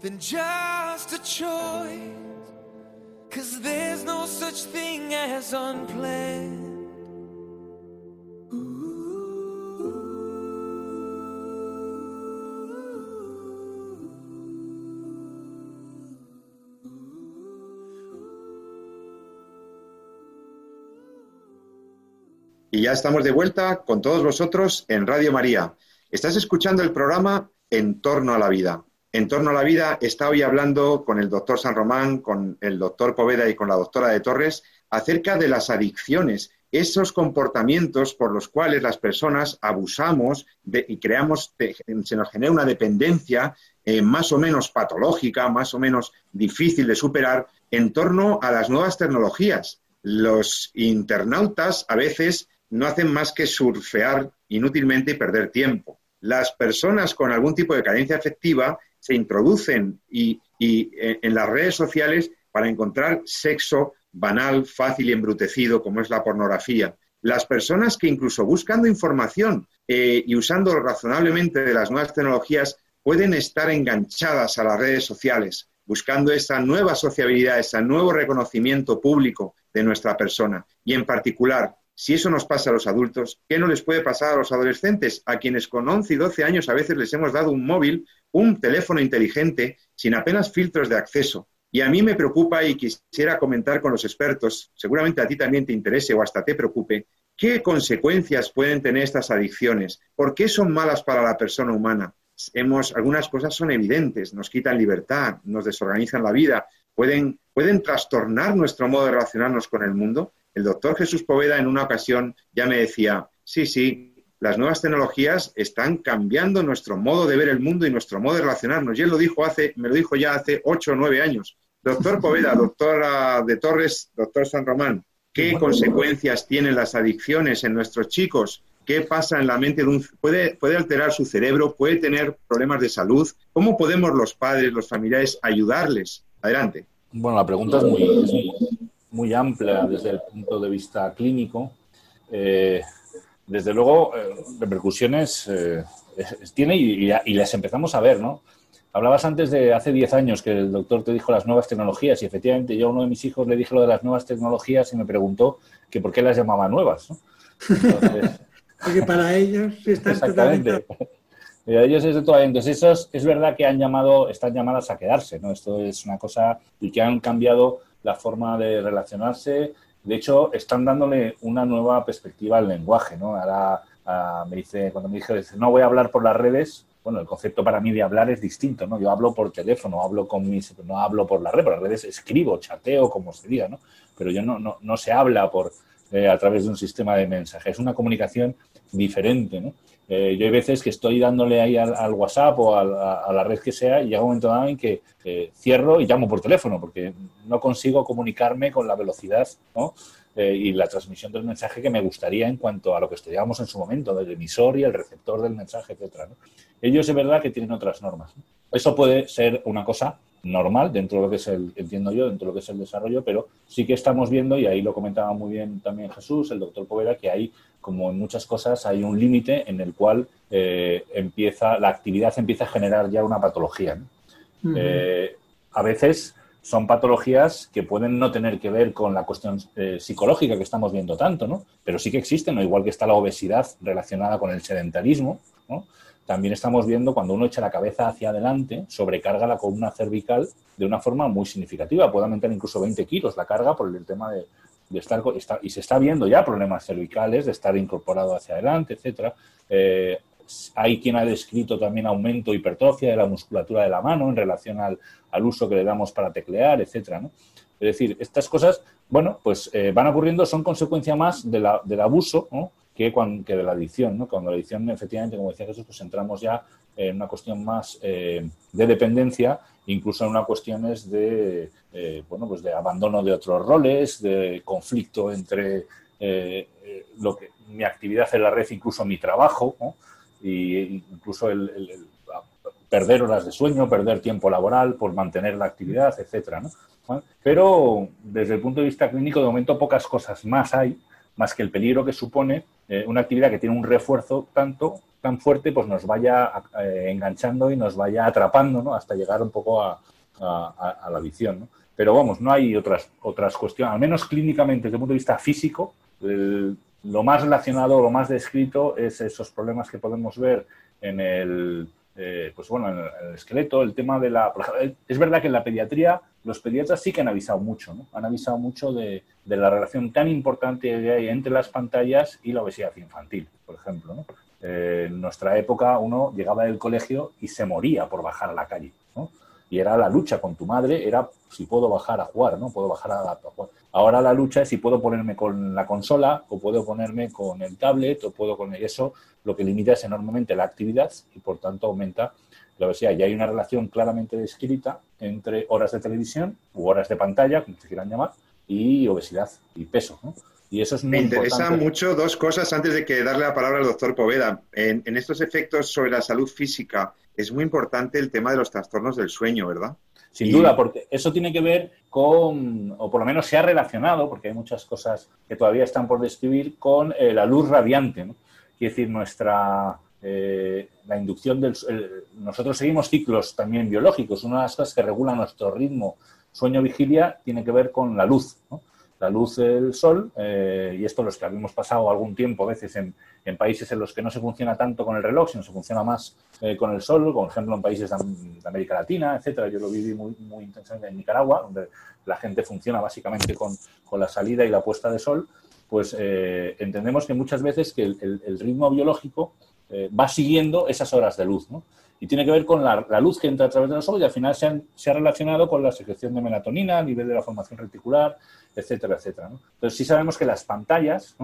Than just a choice. Cause there's no such thing as unplanned. Y ya estamos de vuelta con todos vosotros en Radio María. Estás escuchando el programa En torno a la vida. En torno a la vida está hoy hablando con el doctor San Román, con el doctor Poveda y con la doctora de Torres acerca de las adicciones, esos comportamientos por los cuales las personas abusamos y creamos, se nos genera una dependencia eh, más o menos patológica, más o menos difícil de superar en torno a las nuevas tecnologías. Los internautas a veces no hacen más que surfear inútilmente y perder tiempo. Las personas con algún tipo de carencia afectiva se introducen y, eh, en las redes sociales para encontrar sexo banal, fácil y embrutecido, como es la pornografía. Las personas que incluso buscando información eh, y usando razonablemente de las nuevas tecnologías pueden estar enganchadas a las redes sociales, buscando esa nueva sociabilidad, ese nuevo reconocimiento público de nuestra persona. Y en particular, si eso nos pasa a los adultos, ¿qué no les puede pasar a los adolescentes? A quienes con 11 y 12 años a veces les hemos dado un móvil, un teléfono inteligente, sin apenas filtros de acceso. Y a mí me preocupa y quisiera comentar con los expertos, seguramente a ti también te interese o hasta te preocupe, ¿qué consecuencias pueden tener estas adicciones? ¿Por qué son malas para la persona humana? Hemos, algunas cosas son evidentes, nos quitan libertad, nos desorganizan la vida, pueden, pueden trastornar nuestro modo de relacionarnos con el mundo. El doctor Jesús Poveda en una ocasión ya me decía, sí, sí, las nuevas tecnologías están cambiando nuestro modo de ver el mundo y nuestro modo de relacionarnos. Y él lo dijo hace, me lo dijo ya hace ocho o nueve años. Doctor Poveda, doctora de Torres, doctor San Román, ¿qué consecuencias tienen las adicciones en nuestros chicos? ¿Qué pasa en la mente de un... Puede, puede alterar su cerebro, puede tener problemas de salud. ¿Cómo podemos los padres, los familiares ayudarles? Adelante. Bueno, la pregunta es muy, muy amplia desde el punto de vista clínico. Eh, desde luego, eh, repercusiones eh, tiene y, y, las empezamos a ver, ¿no? Hablabas antes de hace 10 años que el doctor te dijo las nuevas tecnologías y efectivamente yo a uno de mis hijos le dije lo de las nuevas tecnologías y me preguntó que por qué las llamaba nuevas, ¿no? Porque para ellos están Exactamente. ellos es de toda. Entonces, esos es verdad que han llamado, están llamadas a quedarse, ¿no? Esto es una cosa y que han cambiado la forma de relacionarse. De hecho, están dándole una nueva perspectiva al lenguaje, ¿no? Ahora me dice, cuando me dije, no voy a hablar por las redes, bueno, el concepto para mí de hablar es distinto, ¿no? Yo hablo por teléfono, hablo con mis, no hablo por la red, por las redes escribo, chateo, como se diga, ¿no? Pero yo no, no, no se habla por, eh, a través de un sistema de mensajes. Es una comunicación diferente, ¿no? Eh, yo hay veces que estoy dándole ahí al, WhatsApp o a, la red que sea y llega un momento dado en que eh, cierro y llamo por teléfono porque no consigo comunicarme con la velocidad eh, y la transmisión del mensaje que me gustaría en cuanto a lo que estudiábamos en su momento, del emisor y el receptor del mensaje, etcétera. Ellos es verdad que tienen otras normas. Eso puede ser una cosa normal dentro de lo que es el, entiendo yo, dentro de lo que es el desarrollo, pero sí que estamos viendo, y ahí lo comentaba muy bien también Jesús, el doctor Povera, que hay, como en muchas cosas, hay un límite en el cual eh, empieza, la actividad empieza a generar ya una patología. Eh, a veces son patologías que pueden no tener que ver con la cuestión eh, psicológica que estamos viendo tanto, ¿no? Pero sí que existen, ¿no? igual que está la obesidad relacionada con el sedentarismo, ¿no? También estamos viendo cuando uno echa la cabeza hacia adelante, sobrecarga la columna cervical de una forma muy significativa. Puede aumentar incluso 20 kilos la carga por el tema de, estar, y se está viendo ya problemas cervicales, de estar incorporado hacia adelante, etcétera. Eh, hay quien ha descrito también aumento hipertrofia de la musculatura de la mano en relación al, uso que le damos para teclear, etcétera. Es decir, estas cosas, bueno, pues eh, van ocurriendo, son consecuencia más de la, del abuso ¿no? Que, de la adicción. ¿no? Cuando la adicción, efectivamente, como decía Jesús, pues entramos ya en una cuestión más eh, de dependencia, incluso en una cuestiones de, eh, bueno, pues de abandono de otros roles, de conflicto entre eh, lo que, mi actividad en la red, incluso mi trabajo, ¿no? y incluso el, perder horas de sueño, perder tiempo laboral por mantener la actividad, etcétera. ¿no? Pero desde el punto de vista clínico, de momento pocas cosas más hay más que el peligro que supone eh, una actividad que tiene un refuerzo tanto tan fuerte, pues nos vaya eh, enganchando y nos vaya atrapando, ¿no? Hasta llegar un poco a, la visión, ¿no? Pero vamos, no hay otras, otras cuestiones, al menos clínicamente, desde el punto de vista físico, lo más relacionado, lo más descrito es esos problemas que podemos ver en el, eh, pues bueno, en el, esqueleto, el tema de la... Es verdad que en la pediatría los pediatras sí que han avisado mucho, ¿no? Han avisado mucho de, la relación tan importante que hay entre las pantallas y la obesidad infantil, por ejemplo, ¿no? Eh, en nuestra época uno llegaba del colegio y se moría por bajar a la calle, ¿no? Y era la lucha con tu madre, era si puedo bajar a jugar, ¿no? Puedo bajar a, a jugar. Ahora la lucha es si puedo ponerme con la consola o puedo ponerme con el tablet o puedo con eso, lo que limita es enormemente la actividad y por tanto aumenta la obesidad. Y hay una relación claramente descrita entre horas de televisión u horas de pantalla, como se quieran llamar, y obesidad y peso. Y eso es muy Me interesa mucho dos cosas antes de que darle la palabra al doctor Poveda. En, en estos efectos sobre la salud física es muy importante el tema de los trastornos del sueño, ¿verdad? Sin duda, porque eso tiene que ver con, o por lo menos se ha relacionado, porque hay muchas cosas que todavía están por describir, con eh, la luz radiante. ¿no? Quiere decir, nuestra, eh, la inducción del... nosotros seguimos ciclos también biológicos. Una de las cosas que regula nuestro ritmo sueño-vigilia tiene que ver con la luz. ¿no? La luz del sol, eh, y esto los que habíamos pasado algún tiempo a veces en, países en los que no se funciona tanto con el reloj, sino se funciona más eh, con el sol, por ejemplo en países de, América Latina, etcétera. Yo lo viví muy, muy intensamente en Nicaragua, donde la gente funciona básicamente con, la salida y la puesta de sol, pues eh, entendemos que muchas veces que el, ritmo biológico va siguiendo esas horas de luz, ¿no? Y tiene que ver con la, luz que entra a través de los ojos y al final se, se, ha relacionado con la secreción de melatonina nivel de la formación reticular, etcétera, etcétera. Entonces sí sabemos que las pantallas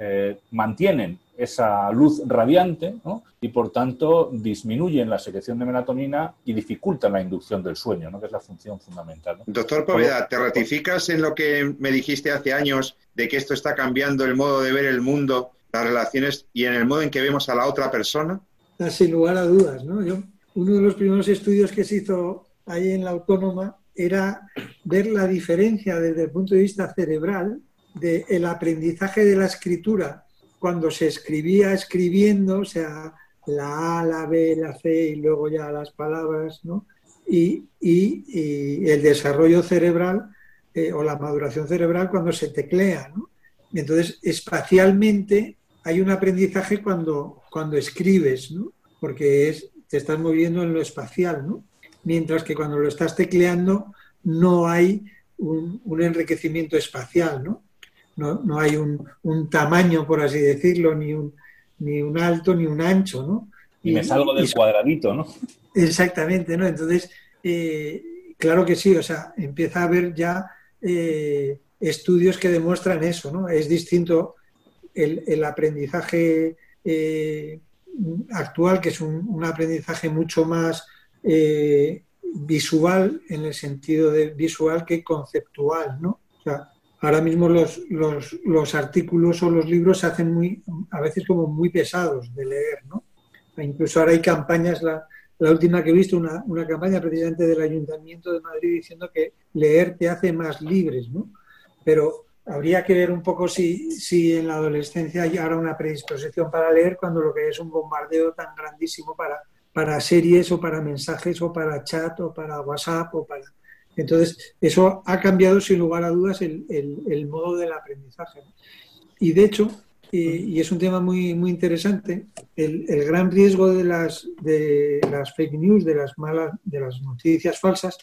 eh, mantienen esa luz radiante y por tanto disminuyen la secreción de melatonina y dificultan la inducción del sueño, ¿no? que es la función fundamental. Doctor Poveda, ¿te ratificas en lo que me dijiste hace años de que esto está cambiando el modo de ver el mundo, las relaciones y en el modo en que vemos a la otra persona? Ah, sin lugar a dudas, ¿no? Yo, uno de los primeros estudios que se hizo ahí en la autónoma era ver la diferencia desde el punto de vista cerebral del aprendizaje de la escritura cuando se escribía escribiendo, o sea, la A, la B, la C y luego ya las palabras, ¿no? Y, el desarrollo cerebral eh, o la maduración cerebral cuando se teclea, ¿no? Entonces, espacialmente hay un aprendizaje cuando, cuando escribes, ¿no? Porque es, te estás moviendo en lo espacial, ¿no? Mientras que cuando lo estás tecleando no hay un, enriquecimiento espacial, ¿no? No, hay un, tamaño, por así decirlo, ni un, ni un alto ni un ancho, ¿no? Y, me salgo del cuadradito, ¿no? Exactamente, ¿no? Entonces, eh, claro que sí, o sea, empieza a haber ya eh, estudios que demuestran eso, ¿no? Es distinto el, aprendizaje eh, actual, que es un, aprendizaje mucho más eh, visual en el sentido de visual que conceptual, ¿no? ahora mismo los, los, artículos o los libros se hacen muy, a veces como muy pesados de leer, ¿no? Incluso ahora hay campañas, la, la última que he visto, una, una, campaña precisamente del Ayuntamiento de Madrid diciendo que leer te hace más libres, ¿no? Pero habría que ver un poco si, si en la adolescencia hay ahora una predisposición para leer cuando lo que es un bombardeo tan grandísimo para, para series o para mensajes o para chat o para WhatsApp o para... Entonces, eso ha cambiado sin lugar a dudas el, el, modo del aprendizaje. Y de hecho, y, es un tema muy, muy interesante, el, el, gran riesgo de las, de las fake news, de las malas, de las noticias falsas,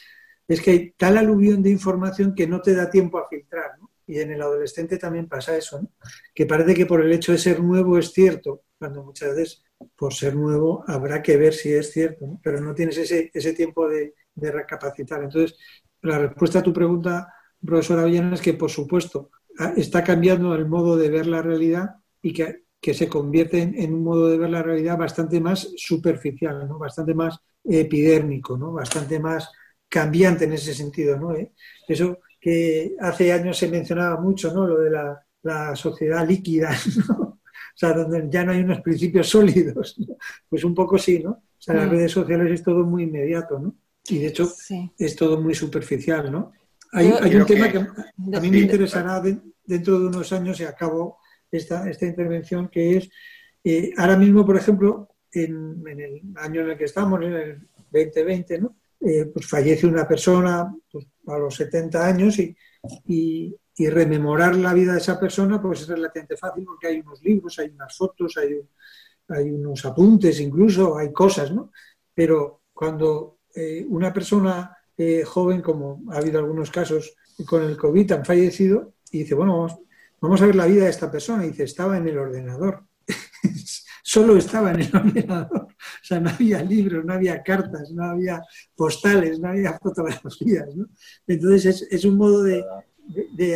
es que hay tal aluvión de información que no te da tiempo a filtrar. ¿no? Y en el adolescente también pasa eso, que parece que por el hecho de ser nuevo es cierto, cuando muchas veces por ser nuevo habrá que ver si es cierto, pero no tienes ese, ese tiempo de, recapacitar. Entonces, la respuesta a tu pregunta, profesora Villana, es que por supuesto está cambiando el modo de ver la realidad y que, se convierte en, un modo de ver la realidad bastante más superficial, ¿no? bastante más epidérmico, ¿no? bastante más cambiante en ese sentido. ¿no? ¿Eh? Eso que hace años se mencionaba mucho, ¿no? Lo de la, sociedad líquida, ¿no? O sea, donde ya no hay unos principios sólidos. Pues un poco sí, ¿no? O sea, las mm. redes sociales es todo muy inmediato, ¿no? Y de hecho es todo muy superficial, ¿no? Hay, un tema que, a mí me interesará dentro de unos años y acabo esta, esta intervención, que es, eh, ahora mismo, por ejemplo, en, el año en el que estamos, en el 2020, ¿no? Eh, pues fallece una persona pues, a los 70 años y, y, rememorar la vida de esa persona pues es relativamente fácil porque hay unos libros, hay unas fotos, hay, unos apuntes incluso, hay cosas, ¿no? Pero cuando eh, una persona eh, joven, como ha habido algunos casos con el COVID, han fallecido, y dice, bueno, vamos, a ver la vida de esta persona, dice, estaba en el ordenador. Solo estaba en el ordenador. O sea, no había libros, no había cartas, no había postales, no había fotografías. Entonces es, un modo de,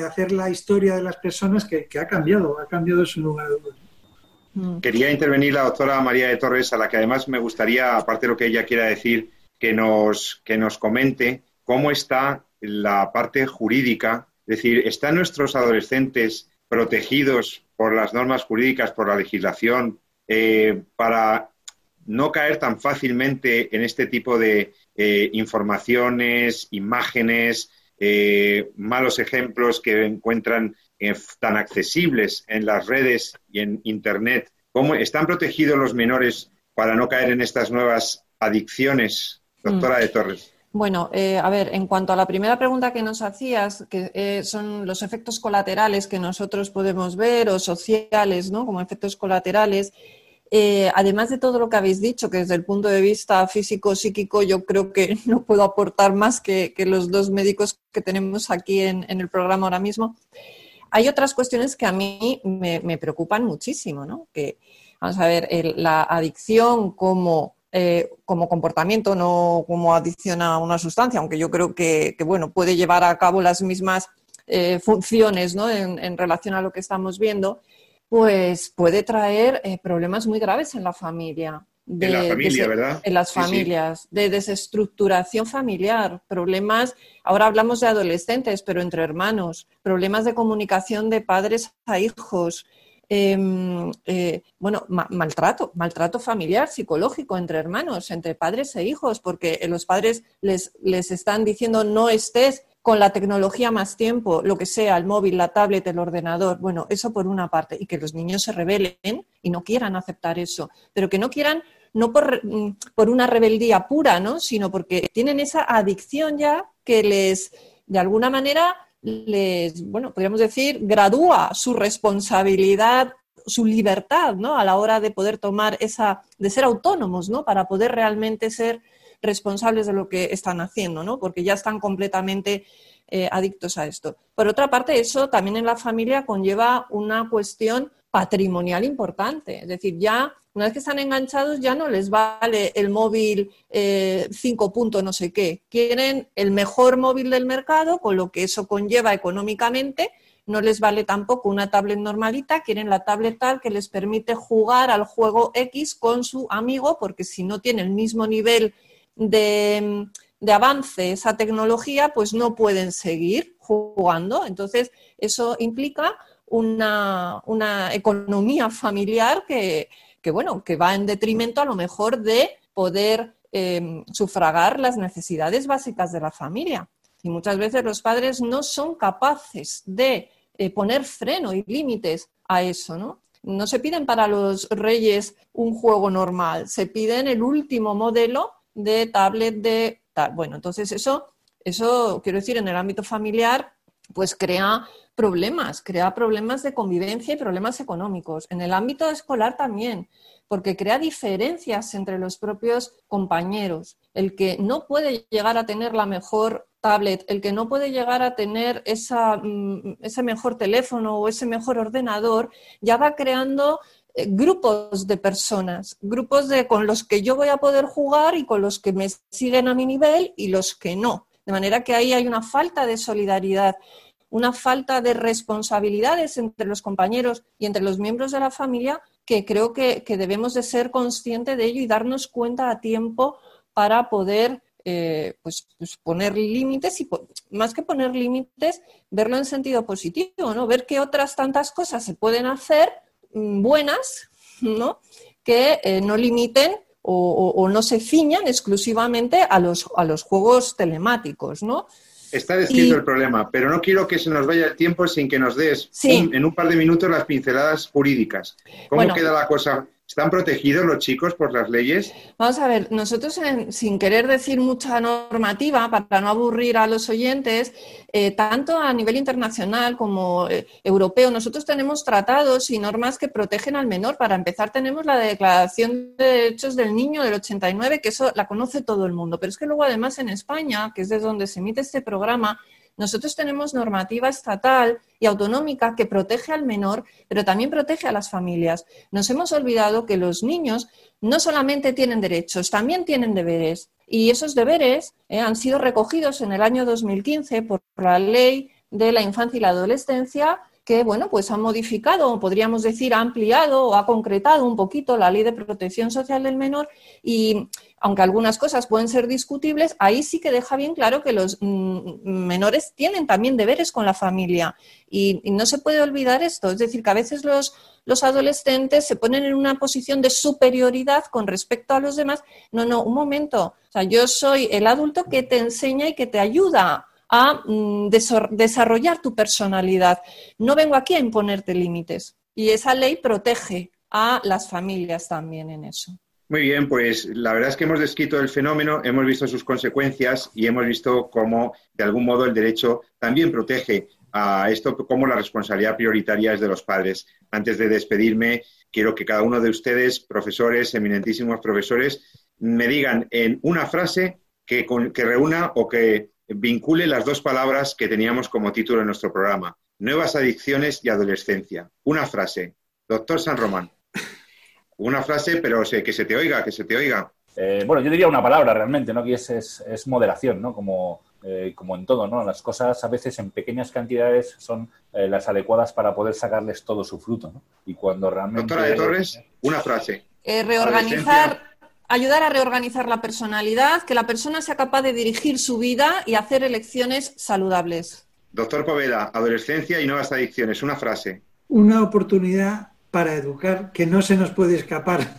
hacer la historia de las personas que, ha cambiado, ha cambiado su lugar. Mm. Quería intervenir la doctora María de Torres, a la que además me gustaría, aparte de lo que ella quiera decir, que nos, que nos comente cómo está la parte jurídica, es decir, ¿están nuestros adolescentes protegidos por las normas jurídicas, por la legislación, eh, para no caer tan fácilmente en este tipo de eh, informaciones, imágenes, eh, malos ejemplos que encuentran tan accesibles en las redes y en Internet? ¿Cómo están protegidos los menores para no caer en estas nuevas adicciones Doctora mm. de Torres. Bueno, eh, a ver, en cuanto a la primera pregunta que nos hacías, que eh, son los efectos colaterales que nosotros podemos ver o sociales, ¿no? Como efectos colaterales. Eh, además de todo lo que habéis dicho, que desde el punto de vista físico-psíquico yo creo que no puedo aportar más que, los dos médicos que tenemos aquí en, el programa ahora mismo, hay otras cuestiones que a mí me, preocupan muchísimo, ¿no? Que, vamos a ver, la adicción como eh, como comportamiento, no como adicción a una sustancia, aunque yo creo que, bueno, puede llevar a cabo las mismas eh, funciones ¿no? en, relación a lo que estamos viendo, pues puede traer eh, problemas muy graves en la familia. De, en la familia, ¿verdad? En las familias, de desestructuración familiar, problemas, ahora hablamos de adolescentes, pero entre hermanos, problemas de comunicación de padres a hijos, Em, eh, bueno, maltrato, maltrato familiar, psicológico entre hermanos, entre padres e hijos, porque los padres les, les están diciendo no estés con la tecnología más tiempo, lo que sea, el móvil, la tablet, el ordenador. Bueno, eso por una parte, y que los niños se rebelen y no quieran aceptar eso, pero que no quieran no por, mm, por una rebeldía pura, ¿no? sino porque tienen esa adicción ya que les, de alguna manera, les, bueno, podríamos decir, gradúa su responsabilidad, su libertad, ¿no? A la hora de poder tomar esa, de ser autónomos, ¿no? Para poder realmente ser responsables de lo que están haciendo, ¿no? Porque ya están completamente eh, adictos a esto. Por otra parte, eso también en la familia conlleva una cuestión patrimonial importante. Es decir, ya una vez que están enganchados ya no les vale el móvil 5 eh, no sé qué. Quieren el mejor móvil del mercado, con lo que eso conlleva económicamente. No les vale tampoco una tablet normalita, quieren la tablet tal que les permite jugar al juego X con su amigo, porque si no tiene el mismo nivel de, de avance esa tecnología, pues no pueden seguir jugando. Entonces, eso implica una, economía familiar que, bueno, que va en detrimento a lo mejor de poder em, sufragar las necesidades básicas de la familia. Y muchas veces los padres no son capaces de eh, poner freno y límites a eso, ¿no? No se piden para los reyes un juego normal, se piden el último modelo de tablet de tal. Bueno, entonces eso, eso quiero decir, en el ámbito familiar, pues crea problemas, crea problemas de convivencia y problemas económicos. En el ámbito escolar también, porque crea diferencias entre los propios compañeros. El que no puede llegar a tener la mejor tablet, el que no puede llegar a tener esa, mm, ese mejor teléfono o ese mejor ordenador, ya va creando grupos de personas, grupos de con los que yo voy a poder jugar y con los que me siguen a mi nivel y los que no. De manera que ahí hay una falta de solidaridad una falta de responsabilidades entre los compañeros y entre los miembros de la familia que creo que, debemos de ser conscientes de ello y darnos cuenta a tiempo para poder eh, pues, pues, poner límites y más que poner límites, verlo en sentido positivo, ¿no? Ver que otras tantas cosas se pueden hacer buenas, ¿no? Que eh, no limiten o, no se ciñan exclusivamente a los, a los juegos telemáticos, ¿no? Está descrito Y- el problema, pero no quiero que se nos vaya el tiempo sin que nos des Sí. un- en un par de minutos las pinceladas jurídicas. ¿Cómo Bueno. queda la cosa? ¿Están protegidos los chicos por las leyes? Vamos a ver, nosotros en- sin querer decir mucha normativa para no aburrir a los oyentes, eh, tanto a nivel internacional como eh, europeo, nosotros tenemos tratados y normas que protegen al menor. Para empezar, tenemos la Declaración de Derechos del Niño del 89, que eso la conoce todo el mundo. Pero es que luego, además, en España, que es de donde se emite este programa, nosotros tenemos normativa estatal y autonómica que protege al menor, pero también protege a las familias. Nos hemos olvidado que los niños no solamente tienen derechos, también tienen deberes. Y esos deberes eh, han sido recogidos en el año 2015 por la Ley de la Infancia y la Adolescencia que, bueno, pues ha modificado, podríamos decir, ha ampliado o ha concretado un poquito la Ley de Protección Social del Menor y, aunque algunas cosas pueden ser discutibles, ahí sí que deja bien claro que los mm, menores tienen también deberes con la familia y, y no se puede olvidar esto. Es decir, que a veces los, los adolescentes se ponen en una posición de superioridad con respecto a los demás. No, no, un momento. O sea, yo soy el adulto que te enseña y que te ayuda a mm, desarrollar tu personalidad. No vengo aquí a imponerte límites. Y esa ley protege a las familias también en eso. Muy bien, pues la verdad es que hemos descrito el fenómeno, hemos visto sus consecuencias y hemos visto cómo, de algún modo, el derecho también protege a esto, como la responsabilidad prioritaria es de los padres. Antes de despedirme, quiero que cada uno de ustedes, profesores, eminentísimos profesores, me digan en una frase que, que reúna o que vincule las dos palabras que teníamos como título en nuestro programa, nuevas adicciones y adolescencia. Una frase. Doctor San Román. Una frase, pero que se te oiga, que se te oiga. Eh, bueno, yo diría una palabra realmente, ¿no? Que es, es, es moderación, ¿no? Como, eh, como en todo, ¿no? Las cosas a veces en pequeñas cantidades son eh, las adecuadas para poder sacarles todo su fruto, ¿no? Y cuando realmente... Doctora de Torres, una frase. Eh, reorganizar, ayudar a reorganizar la personalidad, que la persona sea capaz de dirigir su vida y hacer elecciones saludables. Doctor Poveda, adolescencia y nuevas adicciones, una frase. Una oportunidad para educar que no se nos puede escapar.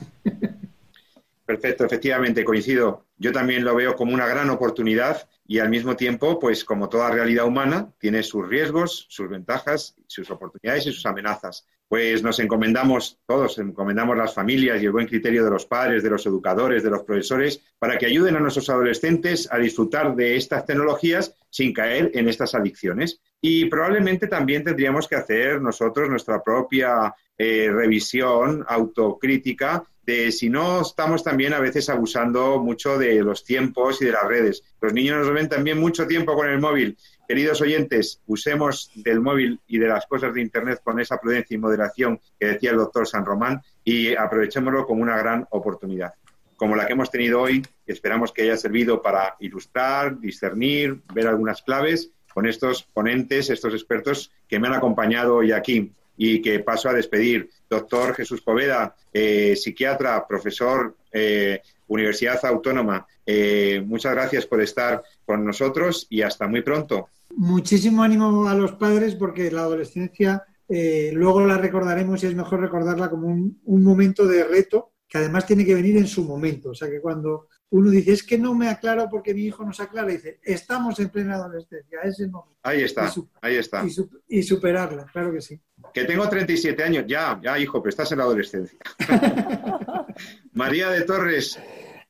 Perfecto, efectivamente, coincido. Yo también lo veo como una gran oportunidad y al mismo tiempo, pues como toda realidad humana, tiene sus riesgos, sus ventajas, sus oportunidades y sus amenazas. Pues nos encomendamos todos, encomendamos las familias y el buen criterio de los padres, de los educadores, de los profesores, para que ayuden a nuestros adolescentes a disfrutar de estas tecnologías sin caer en estas adicciones. Y probablemente también tendríamos que hacer nosotros nuestra propia eh, revisión autocrítica de si no estamos también a veces abusando mucho de los tiempos y de las redes. Los niños nos ven también mucho tiempo con el móvil. Queridos oyentes, usemos del móvil y de las cosas de Internet con esa prudencia y moderación que decía el doctor San Román y aprovechémoslo como una gran oportunidad, como la que hemos tenido hoy, esperamos que haya servido para ilustrar, discernir, ver algunas claves con estos ponentes, estos expertos que me han acompañado hoy aquí y que paso a despedir. Doctor Jesús Poveda, eh, psiquiatra, profesor, eh, Universidad Autónoma, eh, muchas gracias por estar con nosotros y hasta muy pronto. Muchísimo ánimo a los padres porque la adolescencia eh, luego la recordaremos y es mejor recordarla como un, un momento de reto que además tiene que venir en su momento. O sea que cuando uno dice, es que no me aclaro porque mi hijo no se aclara, dice, estamos en plena adolescencia, es el momento. Ahí está, Y ahí está. Y, su- y superarla, claro que sí. Que tengo 37 años, ya, ya, hijo, pero estás en la adolescencia. María de Torres,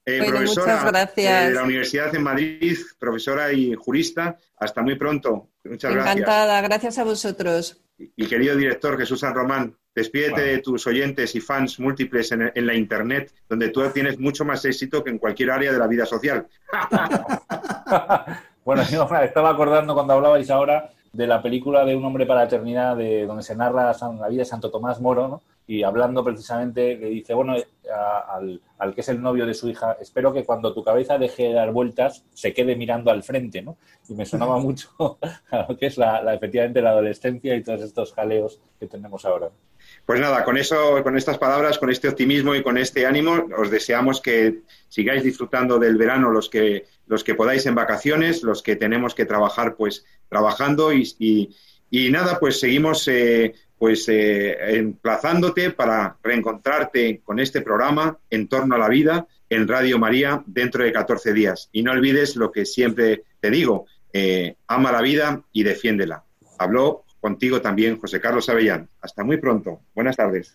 eh, Bueno, profesora eh, de la Universidad en Madrid, profesora y jurista. Hasta muy pronto. Muchas gracias. Encantada, gracias a vosotros. Y querido director Jesús San Román, despídete Bueno. de tus oyentes y fans múltiples en, en la Internet, donde tú tienes mucho más éxito que en cualquier área de la vida social. bueno, yo estaba acordando cuando hablabais ahora de la película de Un hombre para la eternidad, de donde se narra la vida de Santo Tomás Moro, ¿no? Y hablando precisamente, le dice, bueno, a- al, al que es el novio de su hija, espero que cuando tu cabeza deje de dar vueltas, se quede mirando al frente, ¿no? Y me sonaba mucho a lo que es la, la- efectivamente la adolescencia y todos estos jaleos que tenemos ahora. Pues nada, con eso, con estas palabras, con este optimismo y con este ánimo, os deseamos que sigáis disfrutando del verano los que, los que podáis en vacaciones, los que tenemos que trabajar, pues trabajando y, y- y nada, pues seguimos eh, pues eh, emplazándote para reencontrarte con este programa en torno a la vida en Radio María dentro de 14 días. Y no olvides lo que siempre te digo, eh, ama la vida y defiéndela. Habló contigo también José Carlos Avellán. Hasta muy pronto. Buenas tardes.